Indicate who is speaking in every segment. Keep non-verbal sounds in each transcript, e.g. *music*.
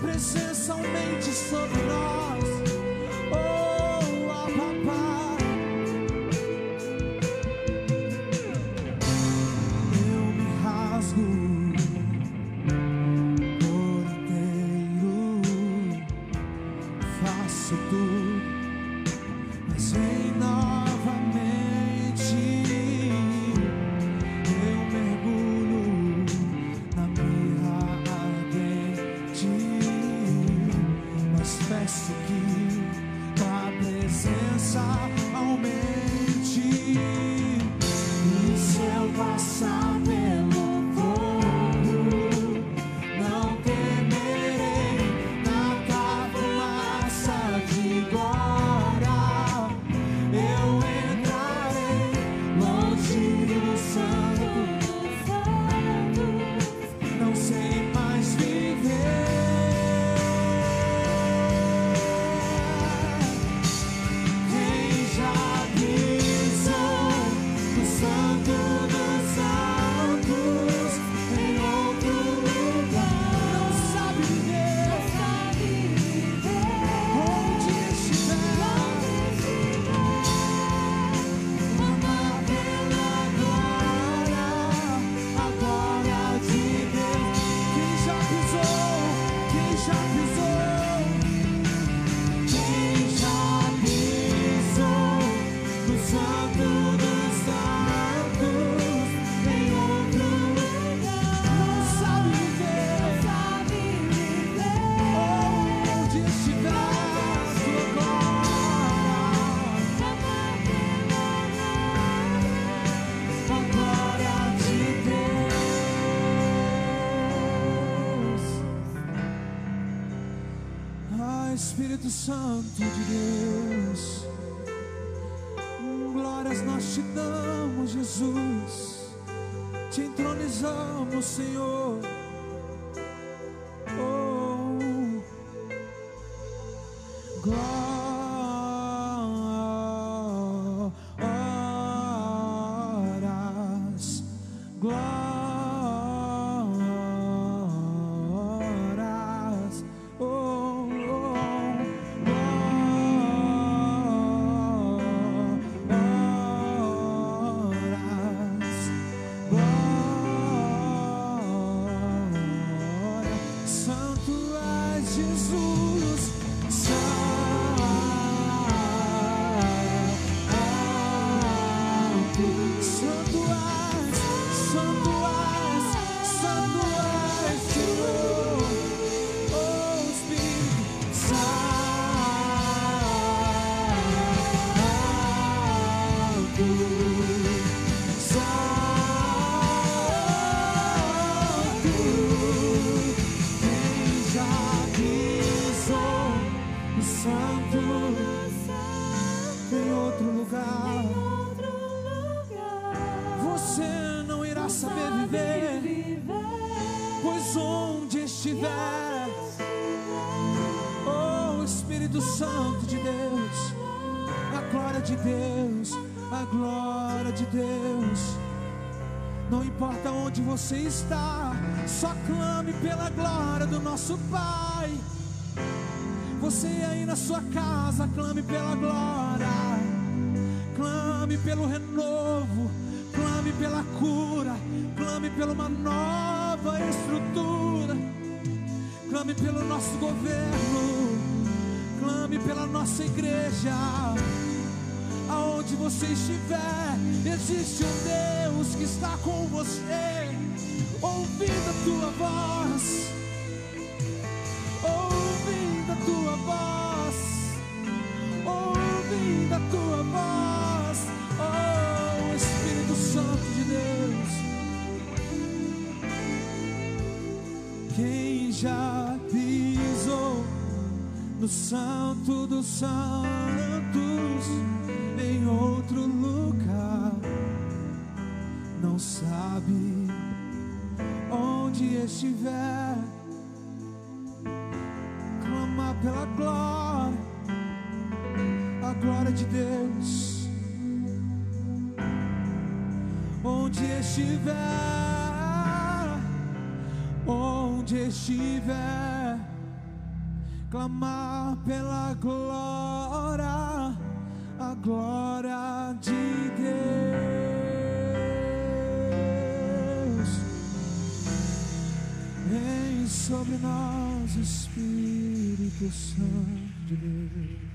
Speaker 1: presença aumente sobre nós. Espírito Santo de Deus. Glórias nós te damos, Jesus. Te entronizamos, Senhor nosso Pai. Você aí na sua casa, clame pela glória, clame pelo renovo, clame pela cura, clame pela uma nova estrutura, clame pelo nosso governo, clame pela nossa igreja. Aonde você estiver, existe um Deus que está com você, ouvindo a tua voz voz, ouvindo da tua voz, oh Espírito Santo de Deus. Quem já pisou no Santo dos Santos, em outro lugar, não sabe onde estiver pela glória, a glória de Deus. Onde estiver, onde estiver, clamar pela glória, a glória de Deus. Vem sobre nós, Espírito. Santo de Deus.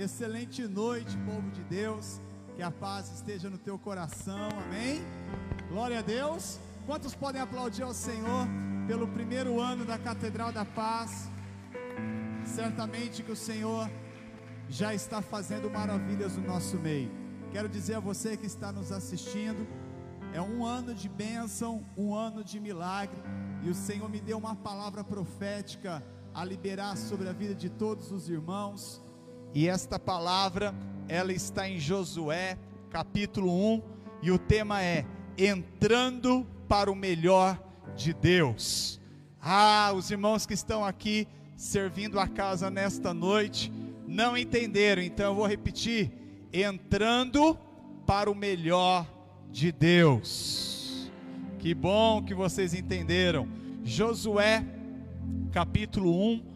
Speaker 2: Excelente noite, povo de Deus. Que a paz esteja no teu coração. Amém. Glória a Deus. Quantos podem aplaudir ao Senhor pelo primeiro ano da Catedral da Paz? Certamente que o Senhor já está fazendo maravilhas no nosso meio. Quero dizer a você que está nos assistindo, é um ano de bênção, um ano de milagre, e o Senhor me deu uma palavra profética a liberar sobre a vida de todos os irmãos. E esta palavra, ela está em Josué, capítulo 1, e o tema é entrando para o melhor de Deus. Ah, os irmãos que estão aqui servindo a casa nesta noite não entenderam, então eu vou repetir: entrando para o melhor de Deus. Que bom que vocês entenderam. Josué capítulo 1.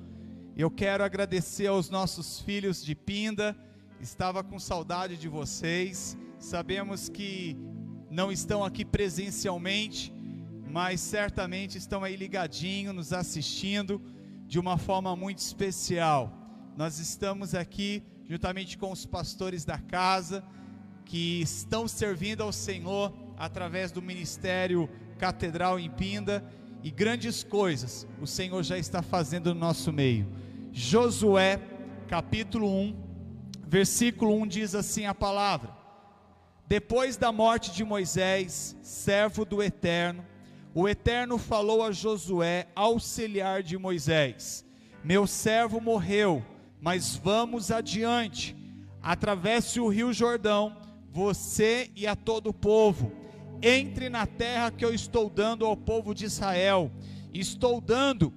Speaker 2: Eu quero agradecer aos nossos filhos de Pinda. Estava com saudade de vocês. Sabemos que não estão aqui presencialmente, mas certamente estão aí ligadinho, nos assistindo de uma forma muito especial. Nós estamos aqui juntamente com os pastores da casa que estão servindo ao Senhor através do ministério Catedral em Pinda e grandes coisas o Senhor já está fazendo no nosso meio. Josué, capítulo 1, versículo 1 diz assim a palavra: Depois da morte de Moisés, servo do Eterno, o Eterno falou a Josué, auxiliar de Moisés: Meu servo morreu, mas vamos adiante. Atravesse o rio Jordão, você e a todo o povo entre na terra que eu estou dando ao povo de Israel. Estou dando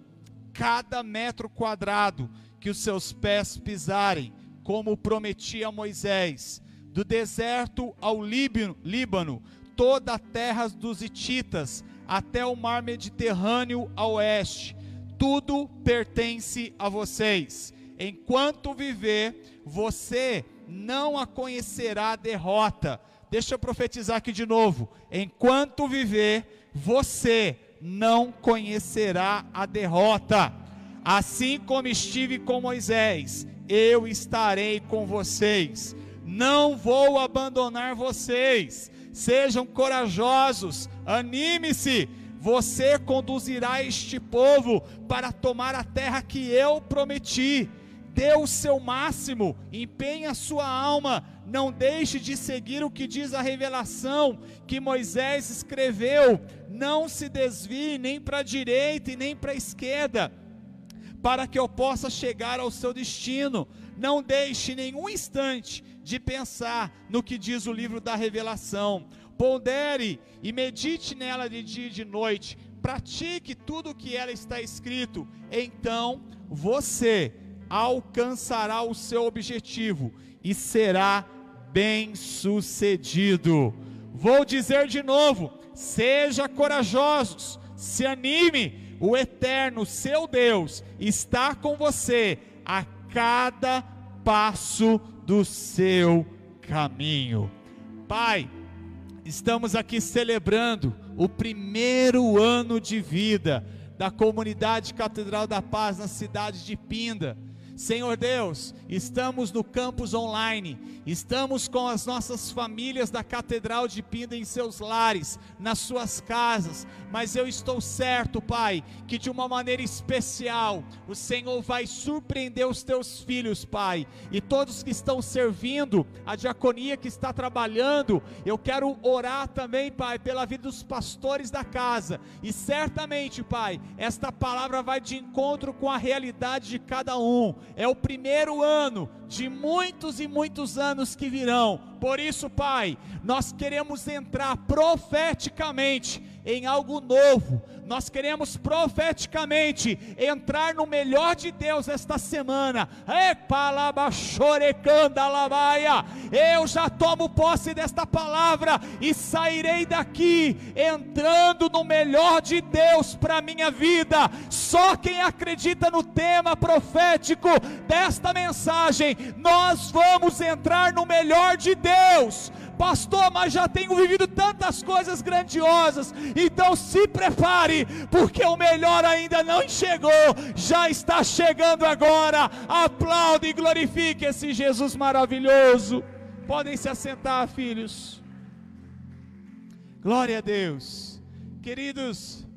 Speaker 2: cada metro quadrado que os seus pés pisarem, como prometi a Moisés. Do deserto ao Líbano, toda a terra dos Hititas, até o mar Mediterrâneo a oeste, tudo pertence a vocês. Enquanto viver, você não a conhecerá derrota Deixa eu profetizar aqui de novo. Enquanto viver, você não conhecerá a derrota. Assim como estive com Moisés, eu estarei com vocês. Não vou abandonar vocês. Sejam corajosos, anime-se. Você conduzirá este povo para tomar a terra que eu prometi dê o seu máximo, empenhe a sua alma, não deixe de seguir o que diz a revelação que Moisés escreveu, não se desvie nem para a direita e nem para a esquerda, para que eu possa chegar ao seu destino. Não deixe nenhum instante de pensar no que diz o livro da revelação. Pondere e medite nela de dia e de noite. Pratique tudo o que ela está escrito. Então você alcançará o seu objetivo e será bem-sucedido. Vou dizer de novo: seja corajosos, se anime, o eterno seu Deus está com você a cada passo do seu caminho. Pai, estamos aqui celebrando o primeiro ano de vida da comunidade Catedral da Paz na cidade de Pinda Senhor Deus, estamos no campus online, estamos com as nossas famílias da Catedral de Pinda em seus lares, nas suas casas, mas eu estou certo, Pai, que de uma maneira especial o Senhor vai surpreender os teus filhos, Pai, e todos que estão servindo, a diaconia que está trabalhando, eu quero orar também, Pai, pela vida dos pastores da casa, e certamente, Pai, esta palavra vai de encontro com a realidade de cada um é o primeiro ano de muitos e muitos anos que virão. Por isso, Pai, nós queremos entrar profeticamente em algo novo. Nós queremos profeticamente entrar no melhor de Deus esta semana. Eu já tomo posse desta palavra e sairei daqui entrando no melhor de Deus para minha vida. Só quem acredita no tema profético desta mensagem, nós vamos entrar no melhor de Deus pastor, mas já tenho vivido tantas coisas grandiosas, então se prepare, porque o melhor ainda não chegou, já está chegando agora. Aplaude e glorifique esse Jesus maravilhoso. Podem se assentar, filhos. Glória a Deus, queridos.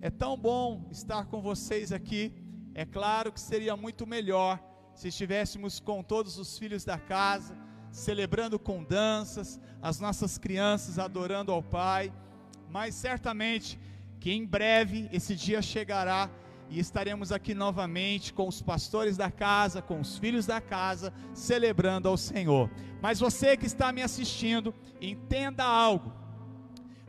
Speaker 2: É tão bom estar com vocês aqui. É claro que seria muito melhor se estivéssemos com todos os filhos da casa celebrando com danças, as nossas crianças adorando ao Pai, mas certamente que em breve esse dia chegará e estaremos aqui novamente com os pastores da casa, com os filhos da casa, celebrando ao Senhor. Mas você que está me assistindo, entenda algo.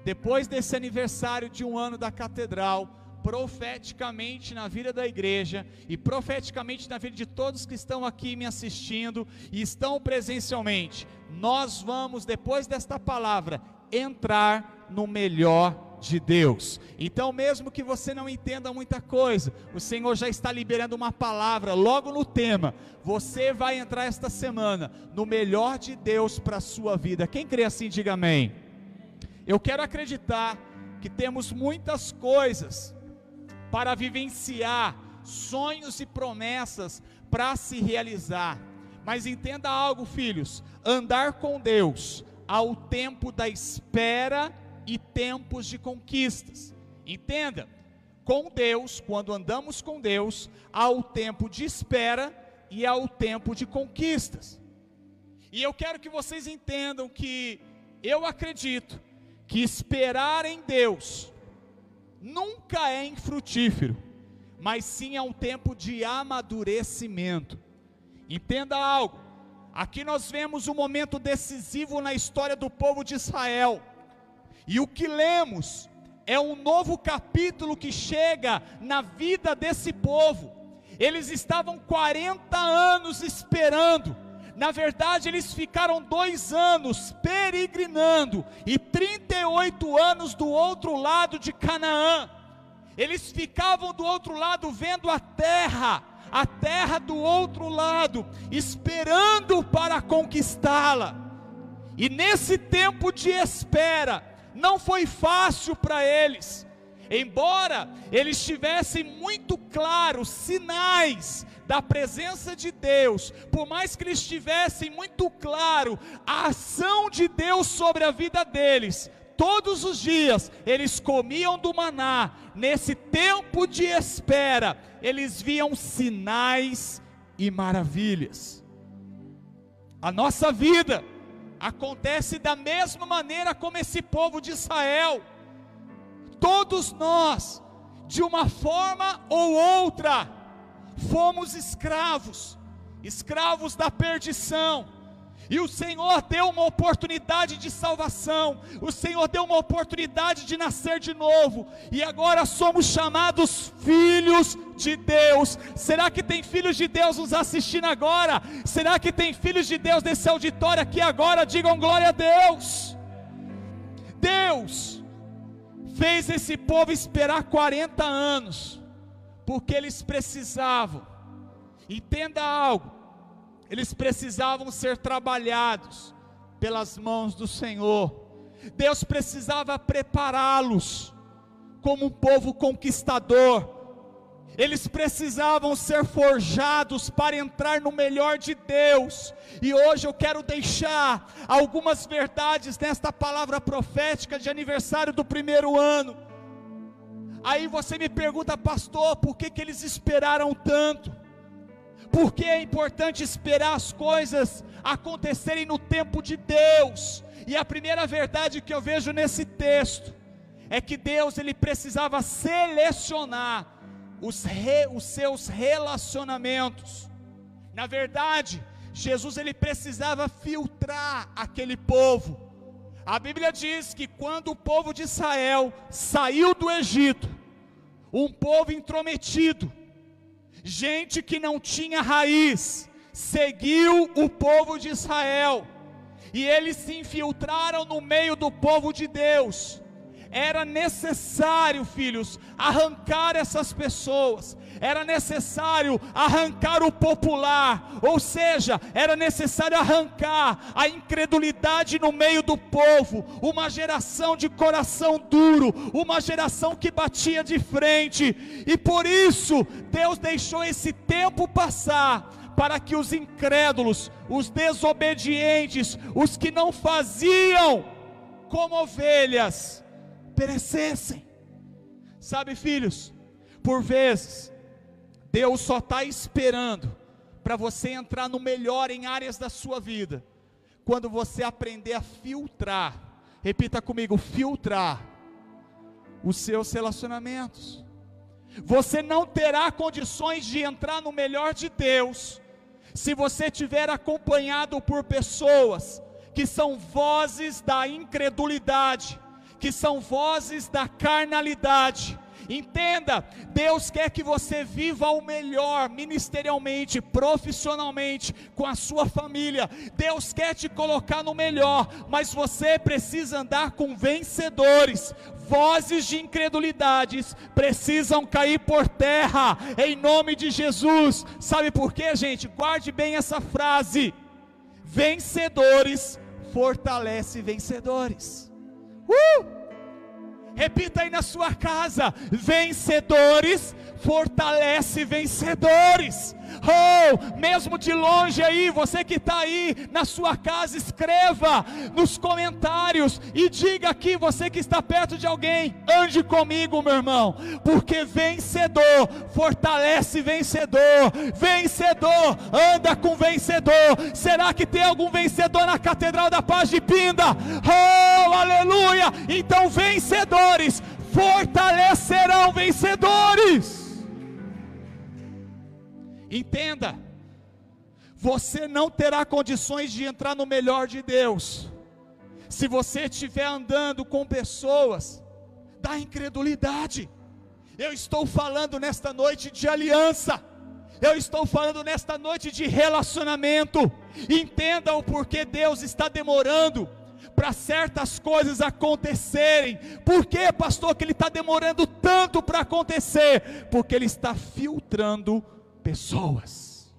Speaker 2: Depois desse aniversário de um ano da catedral, profeticamente na vida da igreja e profeticamente na vida de todos que estão aqui me assistindo e estão presencialmente. Nós vamos, depois desta palavra, entrar no melhor de Deus. Então, mesmo que você não entenda muita coisa, o Senhor já está liberando uma palavra logo no tema. Você vai entrar esta semana no melhor de Deus para a sua vida. Quem crê assim, diga amém. Eu quero acreditar que temos muitas coisas para vivenciar sonhos e promessas para se realizar. Mas entenda algo, filhos: andar com Deus ao tempo da espera e tempos de conquistas. Entenda, com Deus, quando andamos com Deus, há o tempo de espera e há o tempo de conquistas. E eu quero que vocês entendam que eu acredito que esperar em Deus nunca é infrutífero, mas sim é um tempo de amadurecimento. Entenda algo, aqui nós vemos um momento decisivo na história do povo de Israel, e o que lemos é um novo capítulo que chega na vida desse povo. Eles estavam 40 anos esperando, na verdade, eles ficaram dois anos peregrinando e 38 anos do outro lado de Canaã. Eles ficavam do outro lado vendo a terra, a terra do outro lado, esperando para conquistá-la. E nesse tempo de espera, não foi fácil para eles. Embora eles tivessem muito claros sinais da presença de Deus, por mais que eles tivessem muito claro a ação de Deus sobre a vida deles, todos os dias eles comiam do maná, nesse tempo de espera, eles viam sinais e maravilhas. A nossa vida acontece da mesma maneira como esse povo de Israel. Todos nós, de uma forma ou outra, fomos escravos, escravos da perdição. E o Senhor deu uma oportunidade de salvação, o Senhor deu uma oportunidade de nascer de novo, e agora somos chamados filhos de Deus. Será que tem filhos de Deus nos assistindo agora? Será que tem filhos de Deus nesse auditório aqui agora? Digam glória a Deus. Deus fez esse povo esperar 40 anos porque eles precisavam, entenda algo, eles precisavam ser trabalhados pelas mãos do Senhor, Deus precisava prepará-los como um povo conquistador, eles precisavam ser forjados para entrar no melhor de Deus. E hoje eu quero deixar algumas verdades nesta palavra profética de aniversário do primeiro ano. Aí você me pergunta, pastor, por que, que eles esperaram tanto? Por que é importante esperar as coisas acontecerem no tempo de Deus? E a primeira verdade que eu vejo nesse texto é que Deus ele precisava selecionar os, re, os seus relacionamentos. Na verdade, Jesus ele precisava filtrar aquele povo. A Bíblia diz que quando o povo de Israel saiu do Egito, um povo intrometido, gente que não tinha raiz, seguiu o povo de Israel, e eles se infiltraram no meio do povo de Deus, era necessário, filhos, arrancar essas pessoas, era necessário arrancar o popular, ou seja, era necessário arrancar a incredulidade no meio do povo, uma geração de coração duro, uma geração que batia de frente, e por isso Deus deixou esse tempo passar. Para que os incrédulos, os desobedientes, os que não faziam como ovelhas, perecessem. Sabe, filhos, por vezes, Deus só está esperando para você entrar no melhor em áreas da sua vida, quando você aprender a filtrar, repita comigo: filtrar os seus relacionamentos. Você não terá condições de entrar no melhor de Deus, se você tiver acompanhado por pessoas que são vozes da incredulidade, que são vozes da carnalidade. Entenda, Deus quer que você viva o melhor ministerialmente, profissionalmente, com a sua família. Deus quer te colocar no melhor, mas você precisa andar com vencedores. Vozes de incredulidades precisam cair por terra, em nome de Jesus. Sabe por quê, gente? Guarde bem essa frase: vencedores fortalece vencedores. Uh! Repita aí na sua casa: vencedores fortalece vencedores. Oh, mesmo de longe aí, você que está aí na sua casa, escreva nos comentários e diga aqui, você que está perto de alguém, ande comigo, meu irmão, porque vencedor fortalece vencedor, vencedor anda com vencedor. Será que tem algum vencedor na Catedral da Paz de Pinda? Oh, aleluia! Então, vencedores fortalecerão vencedores. Entenda, você não terá condições de entrar no melhor de Deus, se você estiver andando com pessoas da incredulidade. Eu estou falando nesta noite de aliança, eu estou falando nesta noite de relacionamento. Entenda o porquê Deus está demorando para certas coisas acontecerem. Por que, pastor, que Ele está demorando tanto para acontecer? Porque Ele está filtrando pessoas.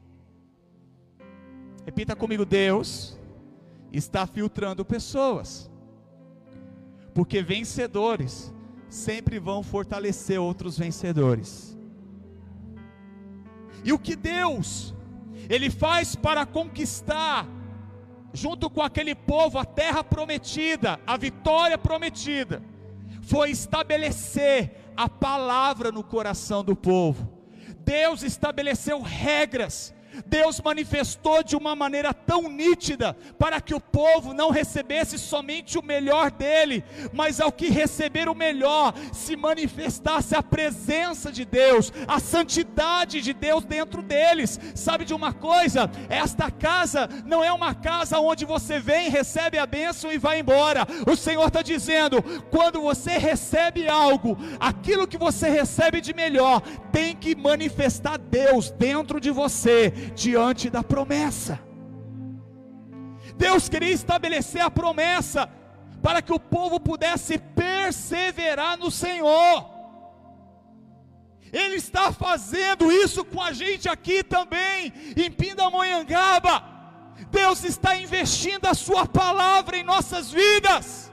Speaker 2: Repita comigo: Deus está filtrando pessoas, porque vencedores sempre vão fortalecer outros vencedores. E o que Deus ele faz para conquistar junto com aquele povo a terra prometida, a vitória prometida, foi estabelecer a palavra no coração do povo. Deus estabeleceu regras Deus manifestou de uma maneira tão nítida para que o povo não recebesse somente o melhor dele, mas ao que receber o melhor, se manifestasse a presença de Deus, a santidade de Deus dentro deles. Sabe de uma coisa? Esta casa não é uma casa onde você vem, recebe a bênção e vai embora. O Senhor está dizendo: quando você recebe algo, aquilo que você recebe de melhor tem que manifestar Deus dentro de você diante da promessa. Deus queria estabelecer a promessa para que o povo pudesse perseverar no Senhor. Ele está fazendo isso com a gente aqui também, em Pindamonhangaba. Deus está investindo a Sua palavra em nossas vidas.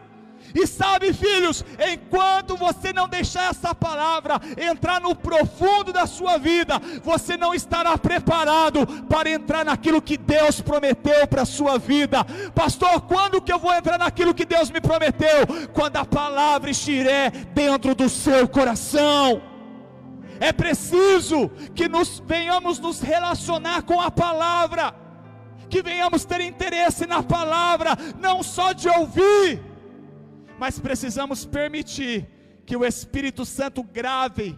Speaker 2: E sabe, filhos, enquanto você não deixar essa palavra entrar no profundo da sua vida, você não estará preparado para entrar naquilo que Deus prometeu para a sua vida. Pastor, quando que eu vou entrar naquilo que Deus me prometeu? Quando a palavra estiver dentro do seu coração. É preciso que nos venhamos nos relacionar com a palavra, que venhamos ter interesse na palavra, não só de ouvir mas precisamos permitir que o Espírito Santo grave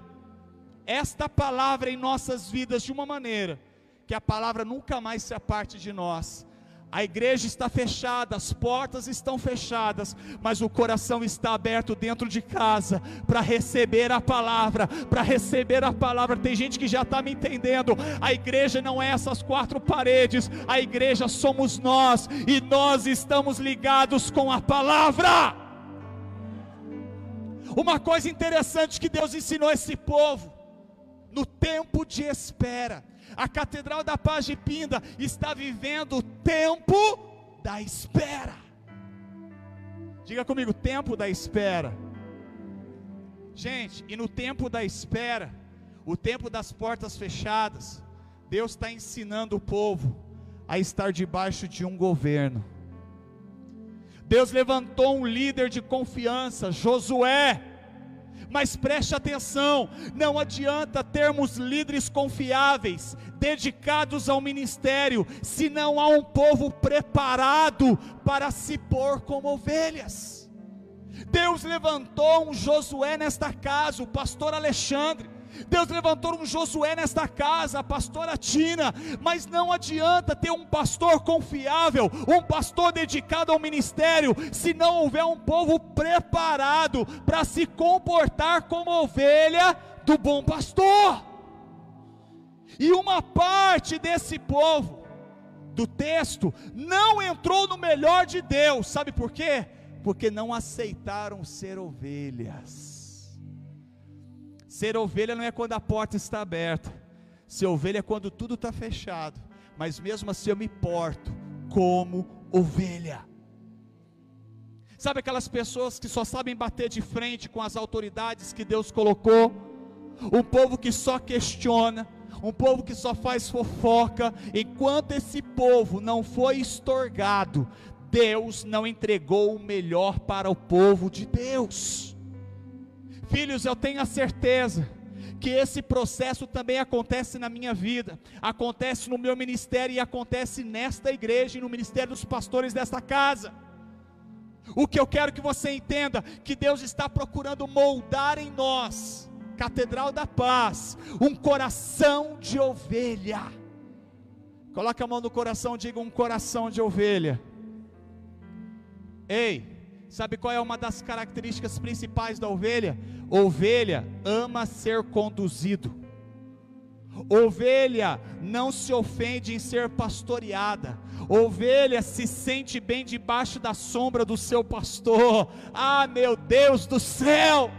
Speaker 2: esta palavra em nossas vidas de uma maneira que a palavra nunca mais se aparte de nós. A igreja está fechada, as portas estão fechadas, mas o coração está aberto dentro de casa para receber a palavra, para receber a palavra. Tem gente que já está me entendendo. A igreja não é essas quatro paredes, a igreja somos nós e nós estamos ligados com a palavra. Uma coisa interessante que Deus ensinou esse povo, no tempo de espera. A Catedral da Paz de Pinda está vivendo o tempo da espera. Diga comigo, tempo da espera. Gente, e no tempo da espera, o tempo das portas fechadas, Deus está ensinando o povo a estar debaixo de um governo. Deus levantou um líder de confiança, Josué. Mas preste atenção, não adianta termos líderes confiáveis, dedicados ao ministério, se não há um povo preparado para se pôr como ovelhas. Deus levantou um Josué nesta casa, o pastor Alexandre, Deus levantou um Josué nesta casa, a pastora Tina, mas não adianta ter um pastor confiável, um pastor dedicado ao ministério, se não houver um povo preparado para se comportar como ovelha do bom pastor. E uma parte desse povo, do texto, não entrou no melhor de Deus, sabe por quê? Porque não aceitaram ser ovelhas. Ser ovelha não é quando a porta está aberta. Ser ovelha é quando tudo está fechado. Mas mesmo assim eu me porto como ovelha. Sabe aquelas pessoas que só sabem bater de frente com as autoridades que Deus colocou? Um povo que só questiona, um povo que só faz fofoca. Enquanto esse povo não foi estorgado, Deus não entregou o melhor para o povo de Deus. Filhos, eu tenho a certeza que esse processo também acontece na minha vida, acontece no meu ministério e acontece nesta igreja e no ministério dos pastores desta casa. O que eu quero que você entenda, que Deus está procurando moldar em nós, Catedral da Paz, um coração de ovelha. Coloque a mão no coração, diga um coração de ovelha. Ei, Sabe qual é uma das características principais da ovelha? Ovelha ama ser conduzido. Ovelha não se ofende em ser pastoreada. Ovelha se sente bem debaixo da sombra do seu pastor. Ah, meu Deus do céu!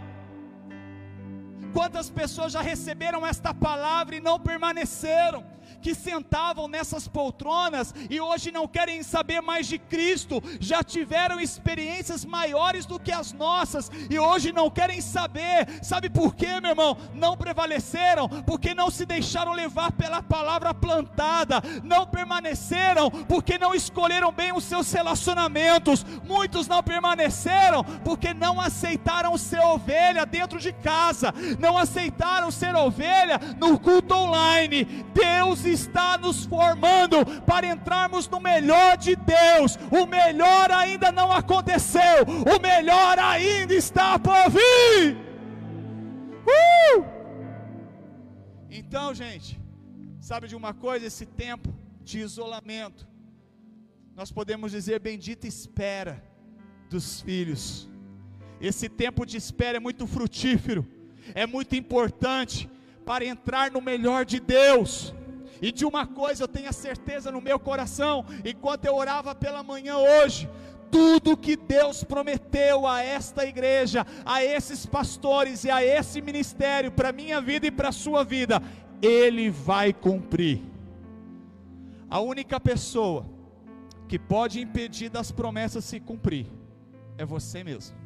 Speaker 2: Quantas pessoas já receberam esta palavra e não permaneceram? Que sentavam nessas poltronas e hoje não querem saber mais de Cristo, já tiveram experiências maiores do que as nossas e hoje não querem saber. Sabe por quê, meu irmão? Não prevaleceram, porque não se deixaram levar pela palavra plantada, não permaneceram, porque não escolheram bem os seus relacionamentos. Muitos não permaneceram porque não aceitaram ser ovelha dentro de casa, não aceitaram ser ovelha no culto online. Deus está nos formando para entrarmos no melhor de Deus. O melhor ainda não aconteceu, o melhor ainda está por vir. Uh! Então, gente, sabe de uma coisa? Esse tempo de isolamento, nós podemos dizer: bendita espera dos filhos. Esse tempo de espera é muito frutífero, é muito importante para entrar no melhor de Deus. E de uma coisa eu tenho a certeza no meu coração, enquanto eu orava pela manhã hoje, tudo que Deus prometeu a esta igreja, a esses pastores e a esse ministério, para minha vida e para a sua vida, Ele vai cumprir. A única pessoa que pode impedir das promessas se cumprir é você mesmo.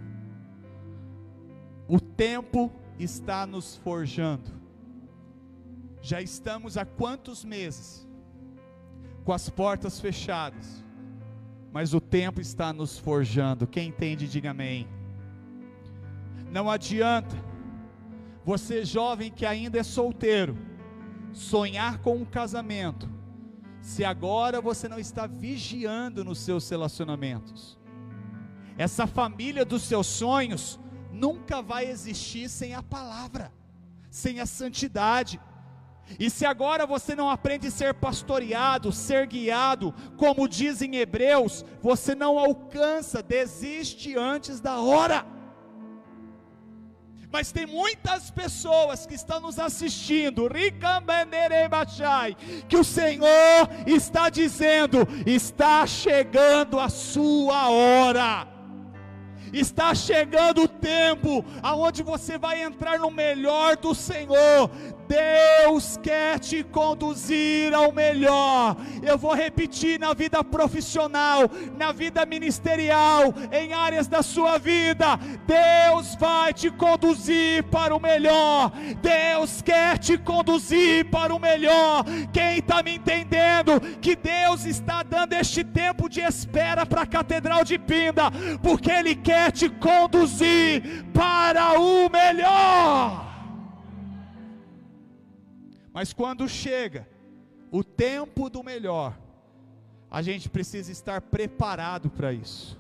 Speaker 2: o tempo está nos forjando. Já estamos há quantos meses com as portas fechadas, mas o tempo está nos forjando. Quem entende, diga amém. Não adianta você, jovem que ainda é solteiro, sonhar com um casamento, se agora você não está vigiando nos seus relacionamentos. Essa família dos seus sonhos nunca vai existir sem a palavra, sem a santidade. E se agora você não aprende a ser pastoreado, ser guiado, como dizem Hebreus, você não alcança, desiste antes da hora. Mas tem muitas pessoas que estão nos assistindo, que o Senhor está dizendo: está chegando a sua hora está chegando o tempo aonde você vai entrar no melhor do Senhor. Deus quer te conduzir ao melhor. Eu vou repetir na vida profissional, na vida ministerial, em áreas da sua vida. Deus vai te conduzir para o melhor. Deus quer te conduzir para o melhor. Quem está me entendendo que Deus está dando este tempo de espera para a Catedral de Pinda, porque Ele quer te conduzir para o melhor. Mas quando chega o tempo do melhor, a gente precisa estar preparado para isso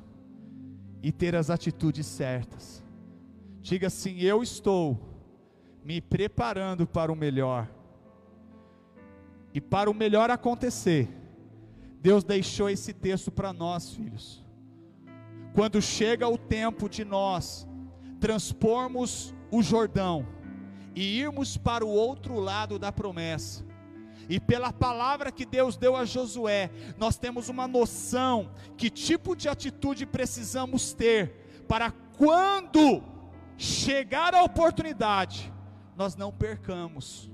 Speaker 2: e ter as atitudes certas. Diga assim: Eu estou me preparando para o melhor. E para o melhor acontecer, Deus deixou esse texto para nós, filhos. Quando chega o tempo de nós transpormos o Jordão, e irmos para o outro lado da promessa. E pela palavra que Deus deu a Josué, nós temos uma noção que tipo de atitude precisamos ter para quando chegar a oportunidade, nós não percamos.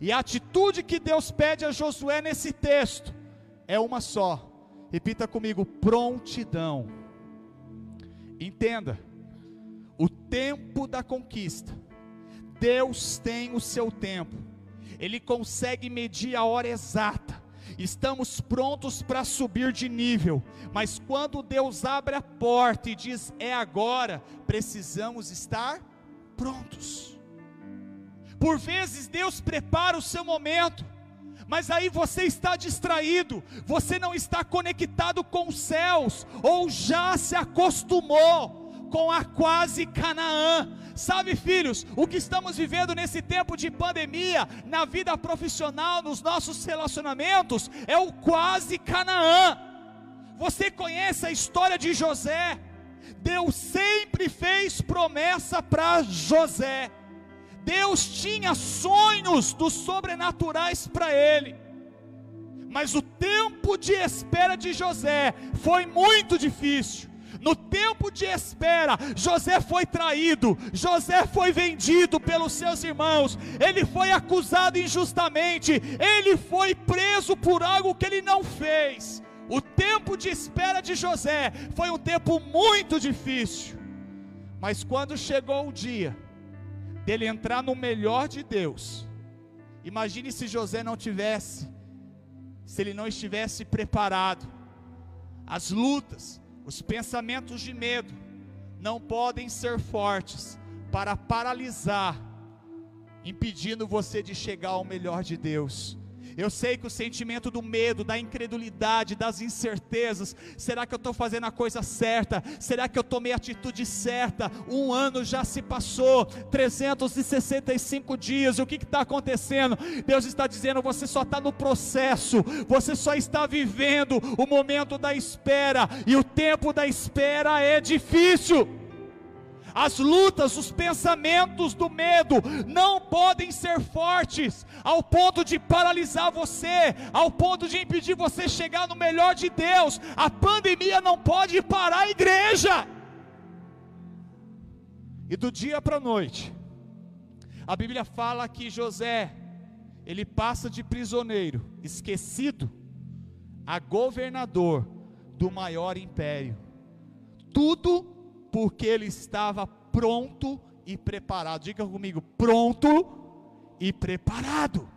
Speaker 2: E a atitude que Deus pede a Josué nesse texto é uma só. Repita comigo: prontidão. Entenda, o tempo da conquista Deus tem o seu tempo, Ele consegue medir a hora exata. Estamos prontos para subir de nível, mas quando Deus abre a porta e diz é agora, precisamos estar prontos. Por vezes Deus prepara o seu momento, mas aí você está distraído, você não está conectado com os céus, ou já se acostumou com a quase Canaã. Sabe, filhos, o que estamos vivendo nesse tempo de pandemia, na vida profissional, nos nossos relacionamentos, é o quase Canaã. Você conhece a história de José? Deus sempre fez promessa para José. Deus tinha sonhos dos sobrenaturais para ele. Mas o tempo de espera de José foi muito difícil. No tempo de espera, José foi traído, José foi vendido pelos seus irmãos, ele foi acusado injustamente, ele foi preso por algo que ele não fez. O tempo de espera de José foi um tempo muito difícil, mas quando chegou o dia dele entrar no melhor de Deus, imagine se José não tivesse, se ele não estivesse preparado, as lutas, os pensamentos de medo não podem ser fortes para paralisar, impedindo você de chegar ao melhor de Deus. Eu sei que o sentimento do medo, da incredulidade, das incertezas, será que eu estou fazendo a coisa certa? Será que eu tomei a atitude certa? Um ano já se passou, 365 dias, o que está acontecendo? Deus está dizendo: você só está no processo, você só está vivendo o momento da espera, e o tempo da espera é difícil as lutas, os pensamentos do medo não podem ser fortes ao ponto de paralisar você, ao ponto de impedir você chegar no melhor de Deus. A pandemia não pode parar a igreja. E do dia para a noite, a Bíblia fala que José, ele passa de prisioneiro, esquecido, a governador do maior império. Tudo porque ele estava pronto e preparado. Diga comigo, pronto e preparado.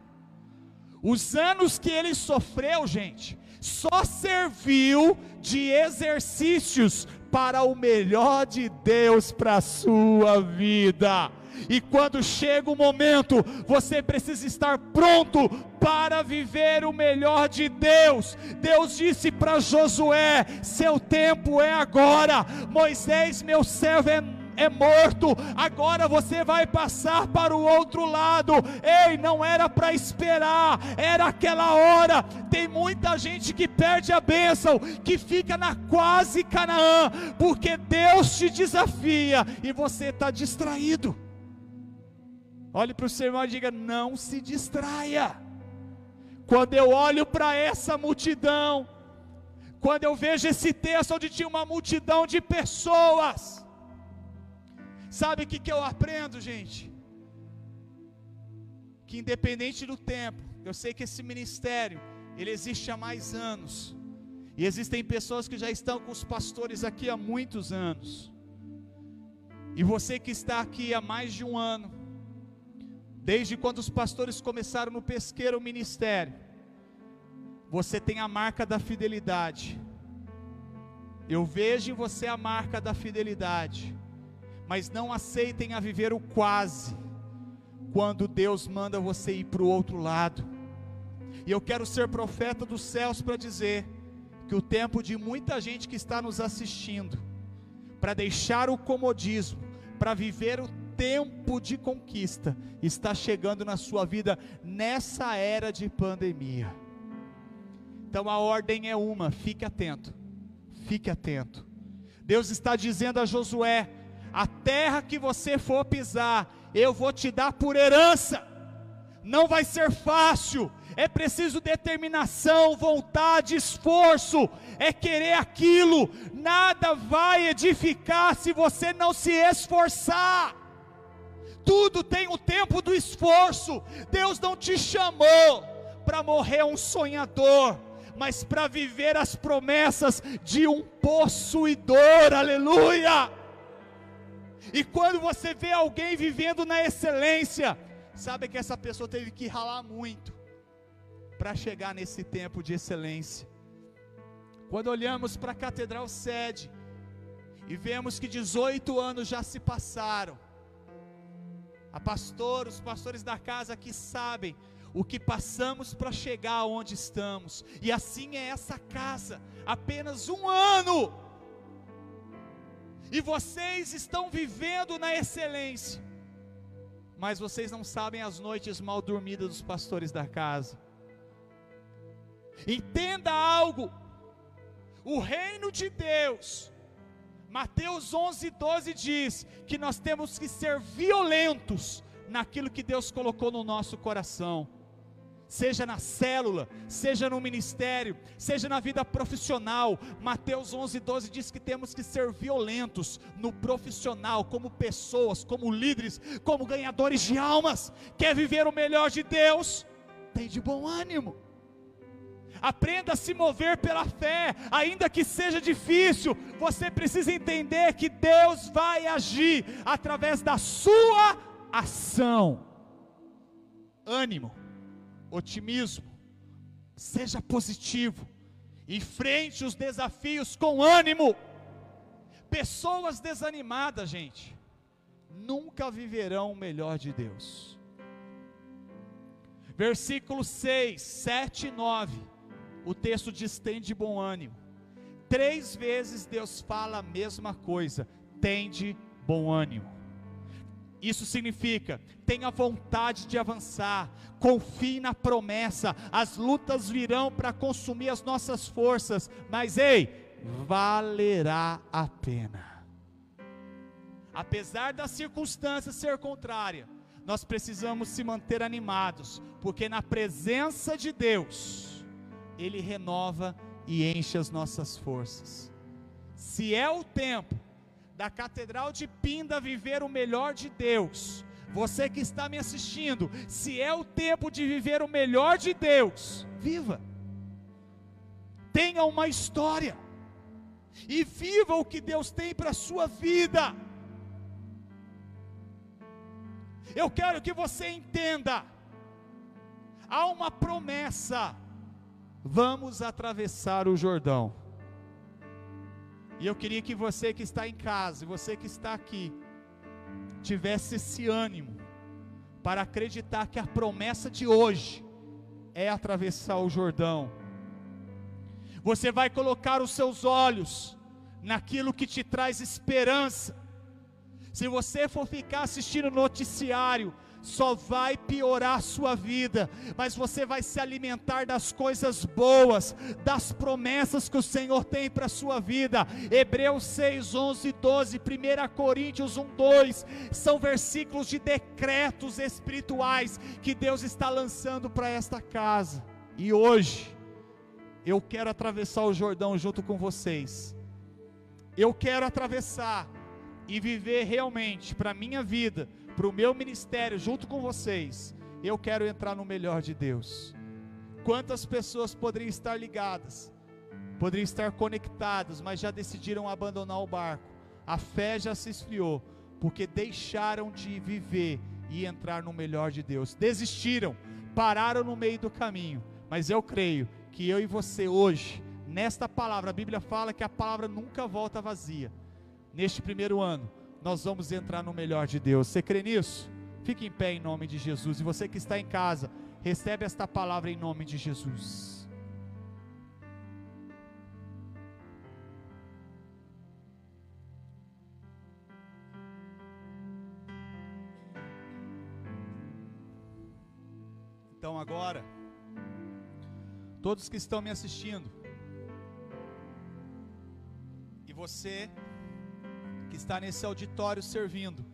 Speaker 2: Os anos que ele sofreu, gente, só serviu de exercícios para o melhor de Deus para a sua vida. E quando chega o momento, você precisa estar pronto para viver o melhor de Deus. Deus disse para Josué: Seu tempo é agora. Moisés, meu servo, é é morto, agora você vai passar para o outro lado. Ei, não era para esperar, era aquela hora. Tem muita gente que perde a bênção, que fica na quase Canaã, porque Deus te desafia e você está distraído. Olhe para o seu irmão e diga: não se distraia. Quando eu olho para essa multidão, quando eu vejo esse texto onde tinha uma multidão de pessoas, Sabe o que, que eu aprendo, gente? Que independente do tempo, eu sei que esse ministério, ele existe há mais anos. E existem pessoas que já estão com os pastores aqui há muitos anos. E você que está aqui há mais de um ano, desde quando os pastores começaram no pesqueiro ministério, você tem a marca da fidelidade. Eu vejo em você a marca da fidelidade mas não aceitem a viver o quase, quando Deus manda você ir para o outro lado. E eu quero ser profeta dos céus para dizer que o tempo de muita gente que está nos assistindo, para deixar o comodismo, para viver o tempo de conquista, está chegando na sua vida nessa era de pandemia. Então a ordem é uma: fique atento, fique atento. Deus está dizendo a Josué: a terra que você for pisar, eu vou te dar por herança. Não vai ser fácil, é preciso determinação, vontade, esforço, é querer aquilo. Nada vai edificar se você não se esforçar. Tudo tem o tempo do esforço. Deus não te chamou para morrer um sonhador, mas para viver as promessas de um possuidor. Aleluia! E quando você vê alguém vivendo na excelência, sabe que essa pessoa teve que ralar muito para chegar nesse tempo de excelência. Quando olhamos para a Catedral Sede e vemos que 18 anos já se passaram, a pastor, os pastores da casa aqui sabem o que passamos para chegar onde estamos, e assim é essa casa, apenas um ano. E vocês estão vivendo na excelência, mas vocês não sabem as noites mal dormidas dos pastores da casa. Entenda algo: o reino de Deus, Mateus 11, 12 diz que nós temos que ser violentos naquilo que Deus colocou no nosso coração seja na célula, seja no ministério, seja na vida profissional. Mateus 11, 12 diz que temos que ser violentos no profissional, como pessoas, como líderes, como ganhadores de almas. Quer viver o melhor de Deus? Tem de bom ânimo. Aprenda a se mover pela fé, ainda que seja difícil, você precisa entender que Deus vai agir através da sua ação. Ânimo otimismo, seja positivo, enfrente os desafios com ânimo. Pessoas desanimadas, gente, nunca viverão o melhor de Deus. Versículo 6, 7 e 9, o texto diz: tem de bom ânimo. Três vezes Deus fala a mesma coisa: tem de bom ânimo. Isso significa, tenha vontade de avançar, confie na promessa, as lutas virão para consumir as nossas forças, mas ei, valerá a pena. Apesar da circunstância ser contrária, nós precisamos se manter animados, porque na presença de Deus, Ele renova e enche as nossas forças. Se é o tempo da Catedral de Pinda viver o melhor de Deus. Você que está me assistindo, se é o tempo de viver o melhor de Deus, viva. Tenha uma história e viva o que Deus tem para a sua vida. Eu quero que você entenda. Há uma promessa. Vamos atravessar o Jordão. E eu queria que você que está em casa, você que está aqui, tivesse esse ânimo para acreditar que a promessa de hoje é atravessar o Jordão. Você vai colocar os seus olhos naquilo que te traz esperança. Se você for ficar assistindo noticiário, só vai piorar a sua vida, mas você vai se alimentar das coisas boas, das promessas que o Senhor tem para a sua vida. Hebreus 6, 11 e 12, 1 Coríntios 1, 2, são versículos de decretos espirituais que Deus está lançando para esta casa. E hoje, eu quero atravessar o Jordão junto com vocês. Eu quero atravessar e viver realmente para a minha vida para o meu ministério junto com vocês, eu quero entrar no melhor de Deus. Quantas pessoas poderiam estar ligadas, poderiam estar conectadas, mas já decidiram abandonar o barco? A fé já se esfriou, porque deixaram de viver e entrar no melhor de Deus. Desistiram, pararam no meio do caminho. Mas eu creio que eu e você hoje, nesta palavra, a Bíblia fala que a palavra nunca volta vazia. Neste primeiro ano, nós vamos entrar no melhor de Deus. Você crê nisso? Fique em pé em nome de Jesus. E você que está em casa, recebe esta palavra em nome de Jesus. Então agora, todos que estão me assistindo, e você que está nesse auditório servindo,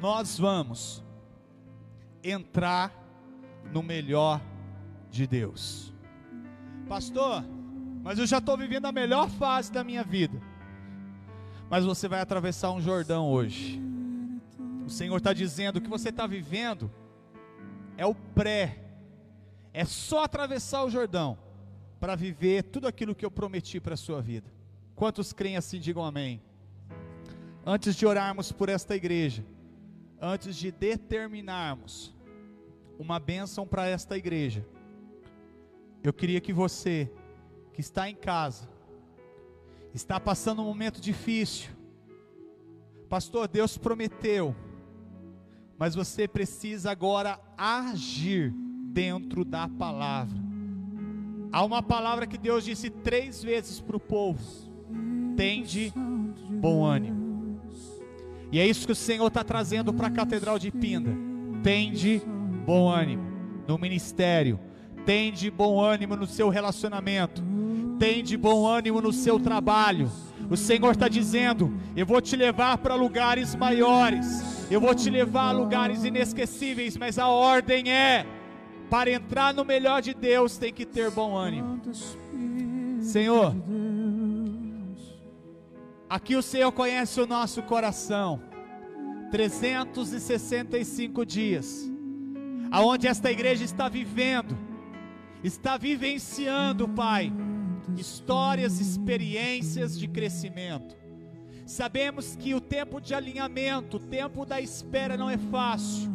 Speaker 2: nós vamos entrar no melhor de Deus. Pastor, mas eu já estou vivendo a melhor fase da minha vida. Mas você vai atravessar um Jordão hoje. O Senhor está dizendo que você está vivendo é o pré, é só atravessar o Jordão para viver tudo aquilo que eu prometi para a sua vida. Quantos creem assim, digam amém. Antes de orarmos por esta igreja, antes de determinarmos uma bênção para esta igreja, eu queria que você, que está em casa, está passando um momento difícil, pastor, Deus prometeu, mas você precisa agora agir dentro da palavra. Há uma palavra que Deus disse três vezes para o povo: tende bom ânimo. E é isso que o Senhor está trazendo para a Catedral de Pinda. Tende bom ânimo no ministério, tende bom ânimo no seu relacionamento, tende bom ânimo no seu trabalho. O Senhor está dizendo: Eu vou te levar para lugares maiores, eu vou te levar a lugares inesquecíveis, mas a ordem é: para entrar no melhor de Deus tem que ter bom ânimo. Senhor, Aqui o Senhor conhece o nosso coração. 365 dias, aonde esta igreja está vivendo, está vivenciando, Pai, histórias, experiências de crescimento. Sabemos que o tempo de alinhamento, o tempo da espera não é fácil.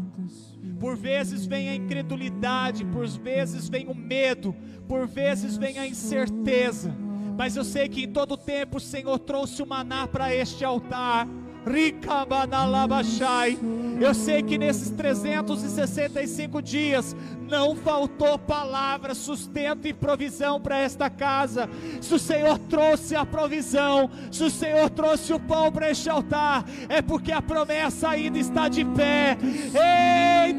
Speaker 2: Por vezes vem a incredulidade, por vezes vem o medo, por vezes vem a incerteza mas eu sei que em todo tempo o Senhor trouxe o maná para este altar. Eu sei que nesses 365 dias não faltou palavra, sustento e provisão para esta casa. Se o Senhor trouxe a provisão, se o Senhor trouxe o pão para este altar, é porque a promessa ainda está de pé. Ei,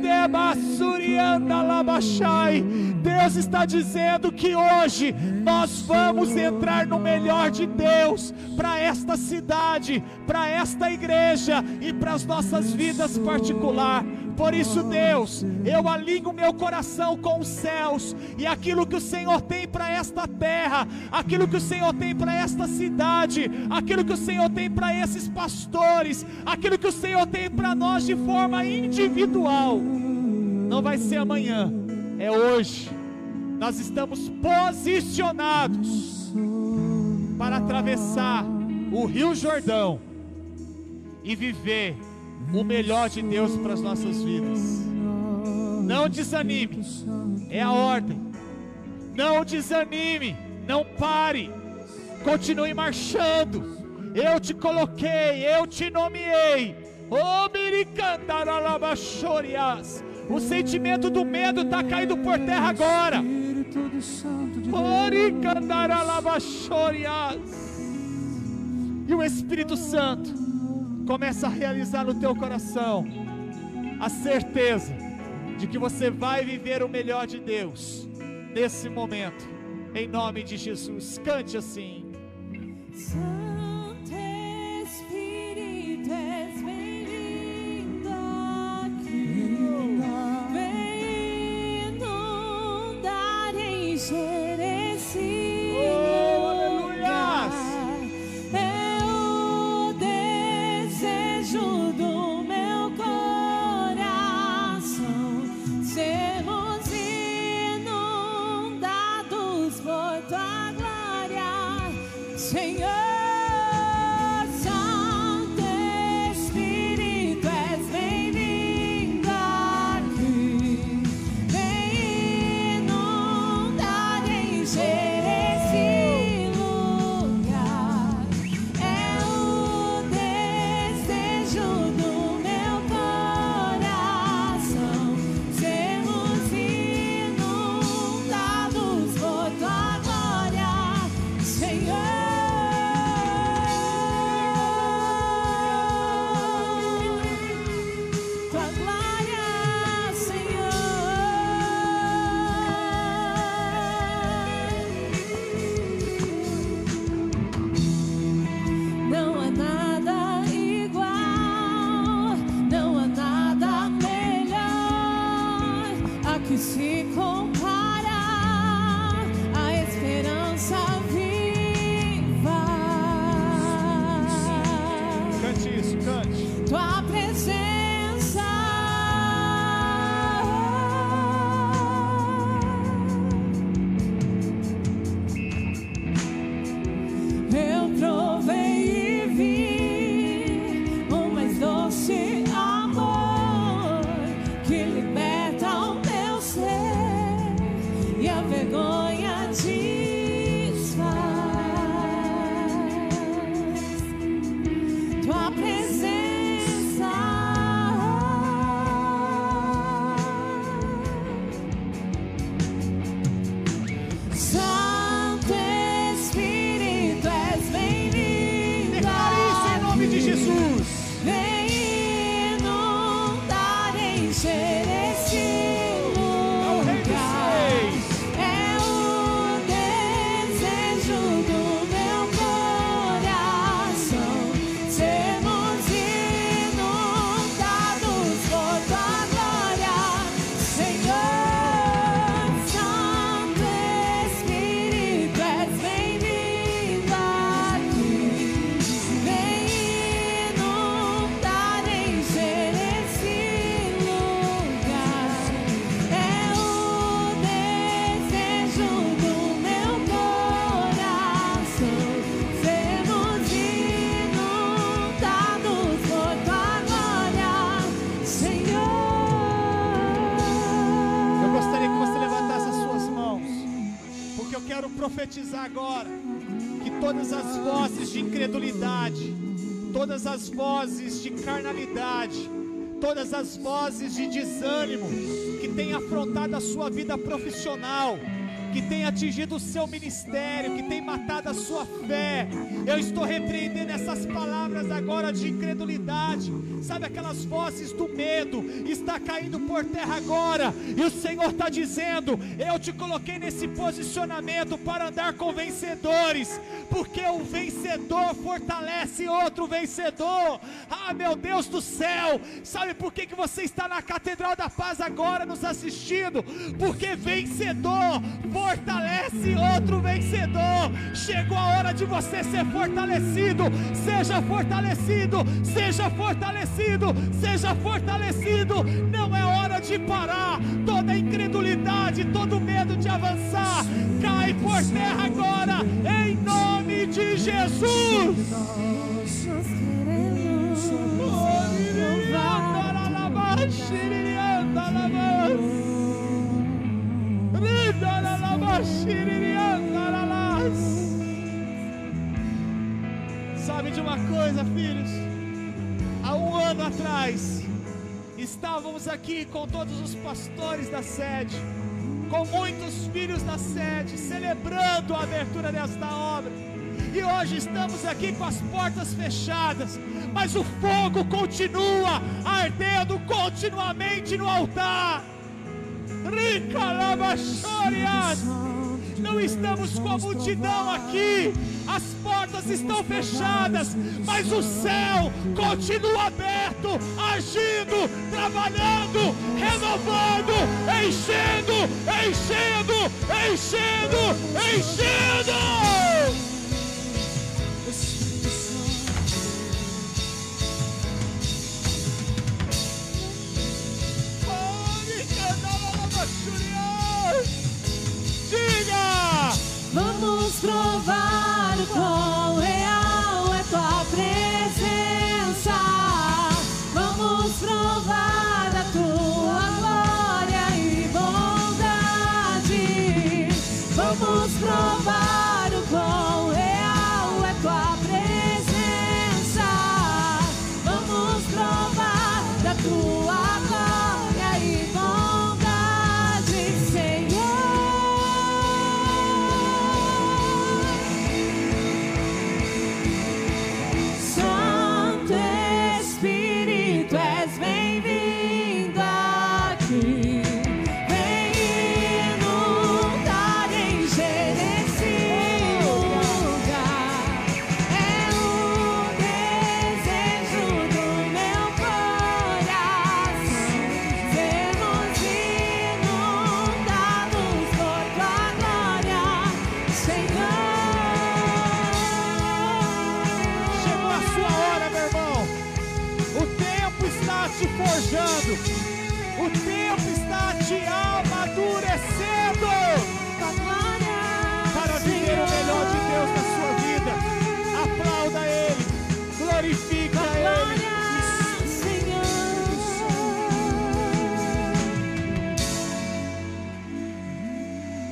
Speaker 2: Deus está dizendo que hoje nós vamos entrar no melhor de Deus para esta cidade, para esta igreja e para as nossas vidas particular. Por isso, Deus, eu alinho meu coração com os céus e aquilo que o Senhor tem para esta terra, aquilo que o Senhor tem para esta cidade, aquilo que o Senhor tem para esses pastores, aquilo que o Senhor tem para nós de forma individual. Não vai ser amanhã, é hoje. Nós estamos posicionados para atravessar o Rio Jordão e viver
Speaker 3: o melhor de Deus para as nossas vidas. Não desanime, é a ordem. Não desanime, não pare, continue marchando. Eu te coloquei, eu te nomeei. O sentimento do medo está caindo por terra agora. E o Espírito Santo começa a realizar no teu coração a certeza de que você vai viver o melhor de Deus nesse momento, em nome de Jesus. Cante assim. profetizar agora que todas as vozes de incredulidade, todas as vozes de carnalidade, todas as vozes de desânimo que têm afrontado a sua vida profissional, que tem atingido o seu ministério, que tem matado a sua fé. Eu estou repreendendo essas palavras agora de incredulidade. Sabe aquelas vozes do medo está caindo por terra agora. E o Senhor está dizendo: Eu te coloquei nesse posicionamento para andar com vencedores, porque o vencedor fortalece outro vencedor. Ah, meu Deus do céu! Sabe por que, que você está na Catedral da Paz agora nos assistindo? Porque vencedor fortalece outro vencedor. Chegou a hora de você ser fortalecido. Seja fortalecido, seja fortalecido, seja fortalecido. Não é hora de parar. Toda incredulidade, todo medo de avançar, cai por terra agora, em nome de Jesus. Nós queremos. Sabe de uma coisa, filhos?
Speaker 2: Há um ano atrás, estávamos aqui com todos os pastores da sede, com muitos filhos da sede, celebrando a abertura desta obra. E hoje estamos aqui com as portas fechadas, mas o fogo continua ardendo continuamente no altar. Não estamos com a multidão aqui, as portas estão fechadas, mas o céu continua aberto, agindo, trabalhando, renovando, enchendo, enchendo, enchendo, enchendo. Forjando. O tempo está te amadurecendo para viver o melhor de Deus na sua vida. Aplauda Ele, glorifica Ele.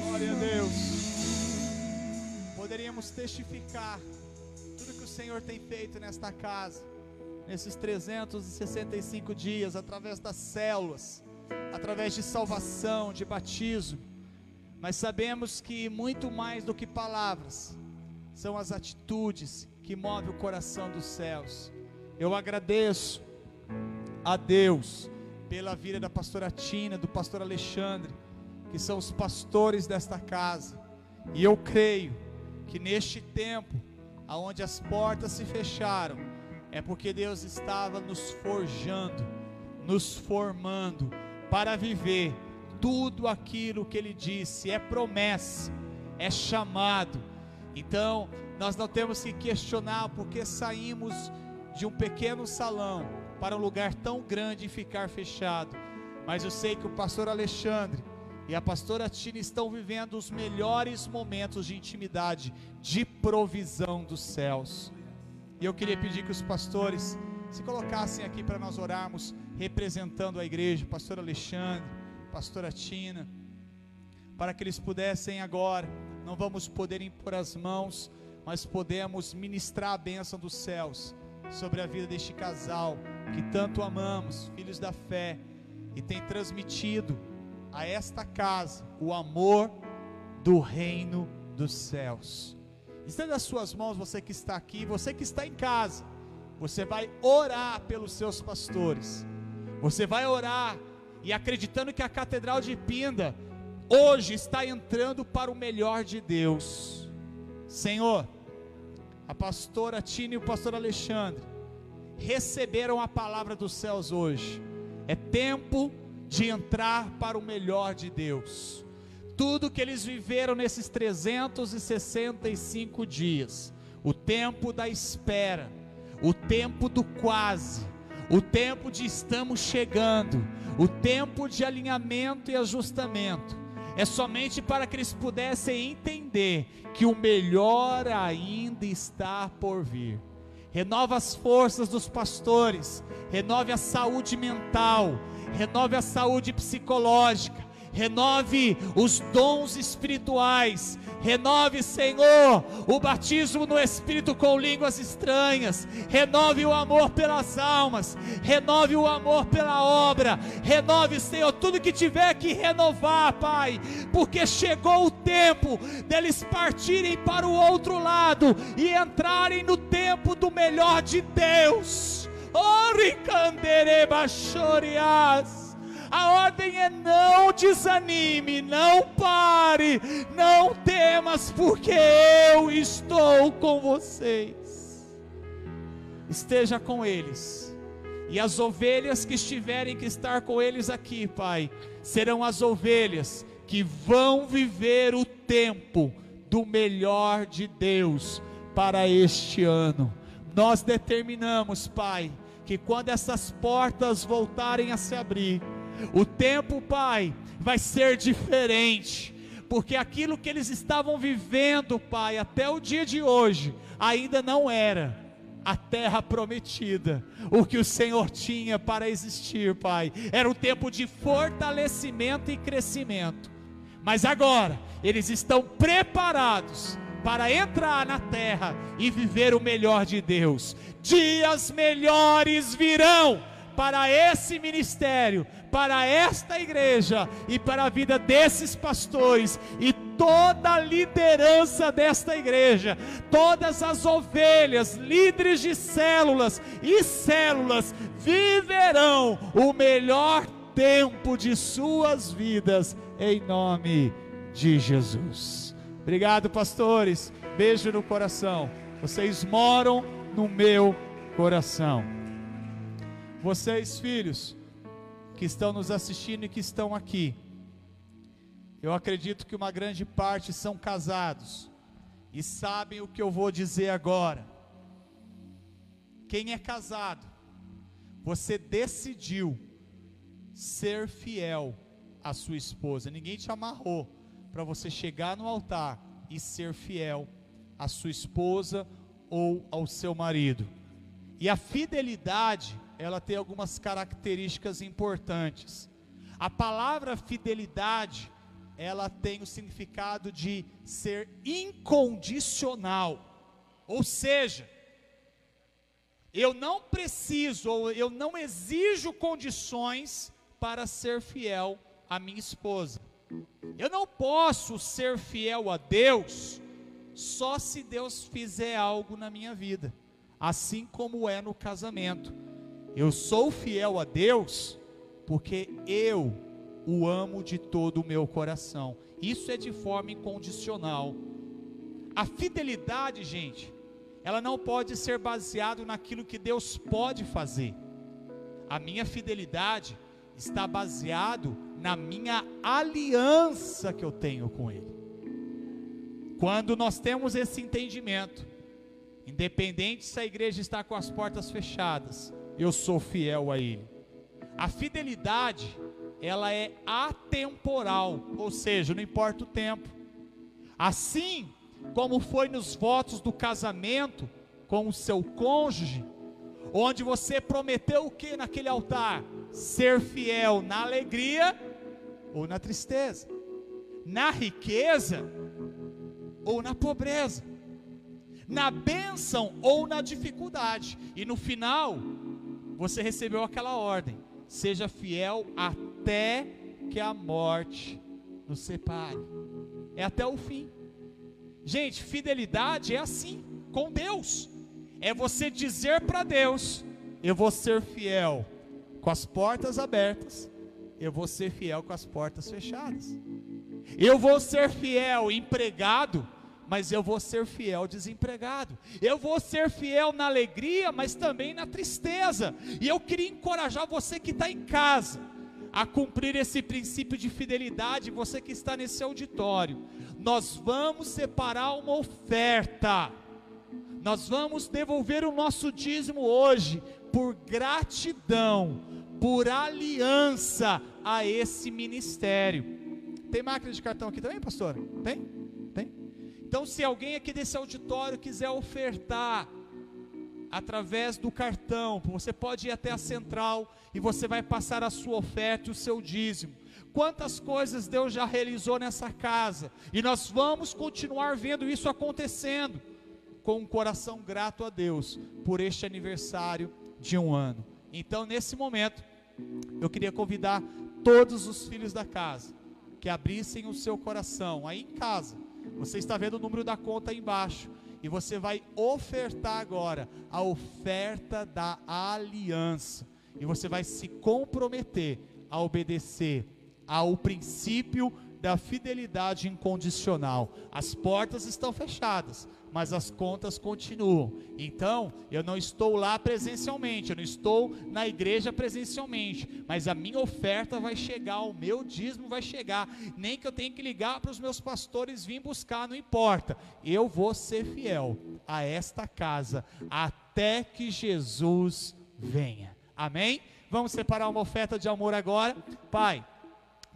Speaker 2: Glória a Deus. Poderíamos testificar tudo que o Senhor tem feito nesta casa, nesses 365 dias, através das células, através de salvação, de batismo. Mas sabemos que muito mais do que palavras, são as atitudes que movem o coração dos céus. Eu agradeço a Deus pela vida da pastora Tina, do pastor Alexandre, que são os pastores desta casa. E eu creio que neste tempo, aonde as portas se fecharam, é porque Deus estava nos forjando, nos formando para viver tudo aquilo que ele disse, é promessa, é chamado. Então, nós não temos que questionar porque saímos de um pequeno salão para um lugar tão grande e ficar fechado. Mas eu sei que o pastor Alexandre e a pastora Tina estão vivendo os melhores momentos de intimidade, de provisão dos céus. E eu queria pedir que os pastores se colocassem aqui para nós orarmos, representando a igreja, pastor Alexandre, pastora Tina, para que eles pudessem agora, não vamos poder impor as mãos, mas podemos ministrar a bênção dos céus sobre a vida deste casal que tanto amamos, filhos da fé, e tem transmitido a esta casa o amor do reino dos céus. Estenda as suas mãos, você que está aqui, você que está em casa. Você vai orar pelos seus pastores. Você vai orar e acreditando que a Catedral de Pinda hoje está entrando para o melhor de Deus. Senhor, a pastora Tina e o pastor Alexandre receberam a palavra dos céus hoje. É tempo de entrar para o melhor de Deus. Tudo que eles viveram nesses 365 dias, o tempo da espera, o tempo do quase, o tempo de estamos chegando, o tempo de alinhamento e ajustamento, é somente para que eles pudessem entender que o melhor ainda está por vir. Renova as forças dos pastores, renove a saúde mental, renove a saúde psicológica, renove os dons espirituais, renove, Senhor, o batismo no Espírito com línguas estranhas, renove o amor pelas almas, renove o amor pela obra, renove, Senhor, tudo que tiver que renovar, Pai, porque chegou o tempo deles partirem para o outro lado e entrarem no tempo do melhor de Deus. Oh, ricandereba chorias. A ordem é não desanime, não pare, não temas, porque eu estou com vocês. Esteja com eles, e as ovelhas que estiverem que estar com eles aqui, Pai, serão as ovelhas que vão viver o tempo do melhor de Deus para este ano. Nós determinamos, Pai, que quando essas portas voltarem a se abrir, o tempo, Pai, vai ser diferente, porque aquilo que eles estavam vivendo, Pai, até o dia de hoje, ainda não era a terra prometida, o que o Senhor tinha para existir, Pai, era um tempo de fortalecimento e crescimento, mas agora eles estão preparados para entrar na terra e viver o melhor de Deus. Dias melhores virão para esse ministério, para esta igreja e para a vida desses pastores e toda a liderança desta igreja, todas as ovelhas, líderes de células e células viverão o melhor tempo de suas vidas em nome de Jesus. Obrigado, pastores. Beijo no coração. Vocês moram no meu coração. Vocês, filhos, que estão nos assistindo e que estão aqui, eu acredito que uma grande parte são casados e sabem o que eu vou dizer agora. Quem é casado, você decidiu ser fiel à sua esposa, ninguém te amarrou para você chegar no altar e ser fiel à sua esposa ou ao seu marido. E a fidelidade, ela tem algumas características importantes. A palavra fidelidade, ela tem o significado de ser incondicional. Ou seja, eu não preciso ou eu não exijo condições para ser fiel à minha esposa. Eu não posso ser fiel a Deus só se Deus fizer algo na minha vida, assim como é no casamento. Eu sou fiel a Deus porque eu o amo de todo o meu coração. Isso é de forma incondicional. A fidelidade, gente, ela não pode ser baseado naquilo que Deus pode fazer. A minha fidelidade está baseado na minha aliança que eu tenho com Ele. Quando nós temos esse entendimento, independente se a igreja está com as portas fechadas, eu sou fiel a Ele. A fidelidade, ela é atemporal, ou seja, não importa o tempo. Assim como foi nos votos do casamento com o seu cônjuge, onde você prometeu o que naquele altar? Ser fiel na alegria ou na tristeza, na riqueza ou na pobreza, na bênção ou na dificuldade, e no final, você recebeu aquela ordem: seja fiel até que a morte nos separe, é até o fim. Gente, fidelidade é assim, com Deus, é você dizer para Deus: eu vou ser fiel com as portas abertas, eu vou ser fiel com as portas fechadas. Eu vou ser fiel empregado, mas eu vou ser fiel desempregado. Eu vou ser fiel na alegria, mas também na tristeza. E eu queria encorajar você que está em casa a cumprir esse princípio de fidelidade, você que está nesse auditório. Nós vamos separar uma oferta. Nós vamos devolver o nosso dízimo hoje por gratidão, por aliança a esse ministério. Tem máquina de cartão aqui também, pastor? Tem? Então, se alguém aqui desse auditório quiser ofertar, através do cartão. Você pode ir até a central e você vai passar a sua oferta e o seu dízimo. Quantas coisas Deus já realizou nessa casa e nós vamos continuar vendo isso acontecendo com um coração grato a Deus por este aniversário de um ano. Então, nesse momento, eu queria convidar todos os filhos da casa que abrissem o seu coração aí em casa. Você está vendo o número da conta aí embaixo e você vai ofertar agora a oferta da aliança. E você vai se comprometer a obedecer ao princípio da fidelidade incondicional. As portas estão fechadas, mas as contas continuam. Então, eu não estou lá presencialmente, eu não estou na igreja presencialmente, mas a minha oferta vai chegar, o meu dízimo vai chegar, nem que eu tenha que ligar para os meus pastores vir buscar, não importa. Eu vou ser fiel a esta casa até que Jesus venha. Amém? Vamos separar uma oferta de amor agora. Pai,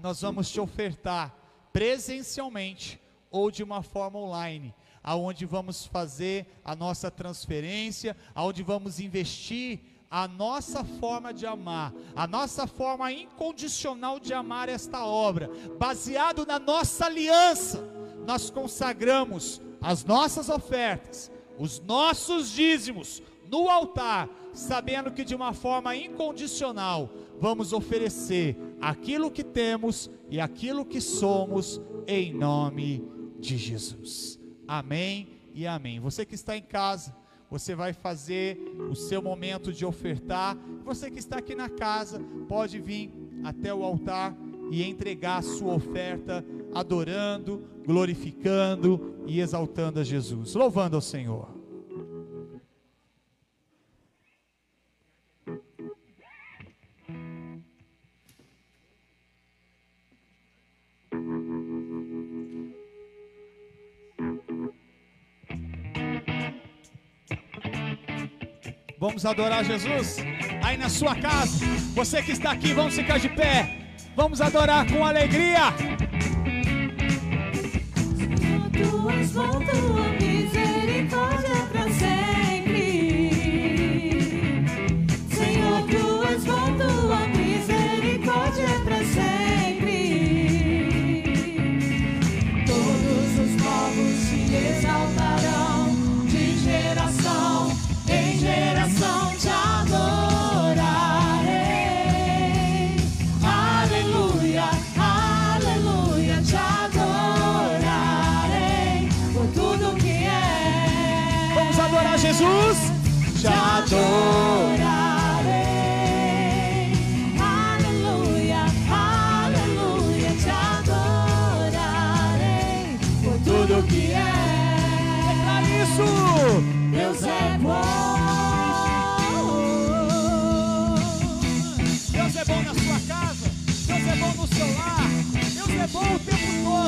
Speaker 2: nós vamos te ofertar presencialmente ou de uma forma online, aonde vamos fazer a nossa transferência, aonde vamos investir a nossa forma de amar, a nossa forma incondicional de amar esta obra, baseado na nossa aliança. Nós consagramos as nossas ofertas, os nossos dízimos no altar, sabendo que de uma forma incondicional vamos oferecer aquilo que temos e aquilo que somos em nome de Jesus. Amém e amém. Você que está em casa, você vai fazer o seu momento de ofertar. Você que está aqui na casa, pode vir até o altar e entregar a sua oferta, adorando, glorificando e exaltando a Jesus, louvando ao Senhor. Vamos adorar Jesus aí na sua casa. Você que está aqui, vamos ficar de pé. Vamos adorar com alegria.
Speaker 3: Tu és bom, tua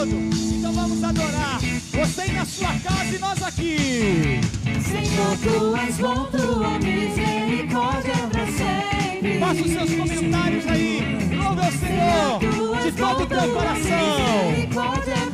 Speaker 2: todo. Então vamos adorar. Você aí na sua casa e nós aqui.
Speaker 3: Senhor, tu és bom, tua misericórdia é pra sempre.
Speaker 2: Faça os seus comentários aí. Louve ao Senhor
Speaker 3: Tu
Speaker 2: de todo o teu coração.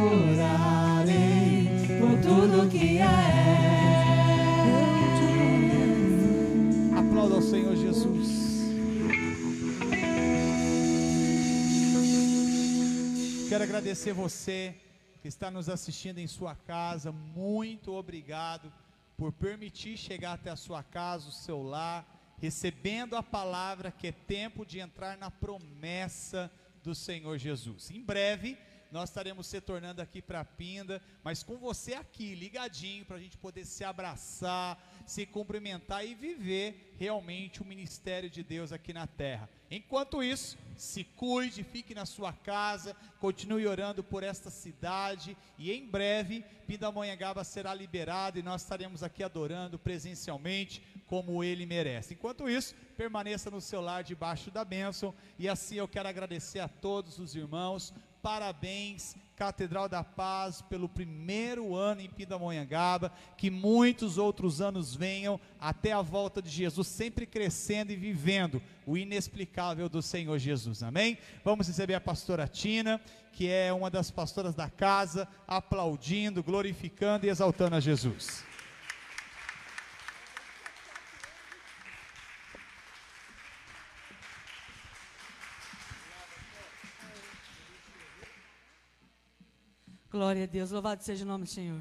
Speaker 2: agradecer você que está nos assistindo em sua casa. Muito obrigado por permitir chegar até a sua casa, o seu lar, recebendo a palavra que é tempo de entrar na promessa do Senhor Jesus. Em breve nós estaremos se tornando aqui para Pinda, mas com você aqui, ligadinho, para a gente poder se abraçar, se cumprimentar e viver realmente o ministério de Deus aqui na terra. Enquanto isso, se cuide, fique na sua casa, continue orando por esta cidade e em breve Pindamonhangaba será liberado e nós estaremos aqui adorando presencialmente como ele merece. Enquanto isso, permaneça no seu lar debaixo da bênção e assim eu quero agradecer a todos os irmãos Parabéns, Catedral da Paz, pelo primeiro ano em Pindamonhangaba. Que muitos outros anos venham até a volta de Jesus, sempre crescendo e vivendo o inexplicável do Senhor Jesus. Amém? Vamos receber a pastora Tina, que é uma das pastoras da casa, aplaudindo, glorificando e exaltando a Jesus.
Speaker 3: Glória a Deus, louvado seja o nome do Senhor.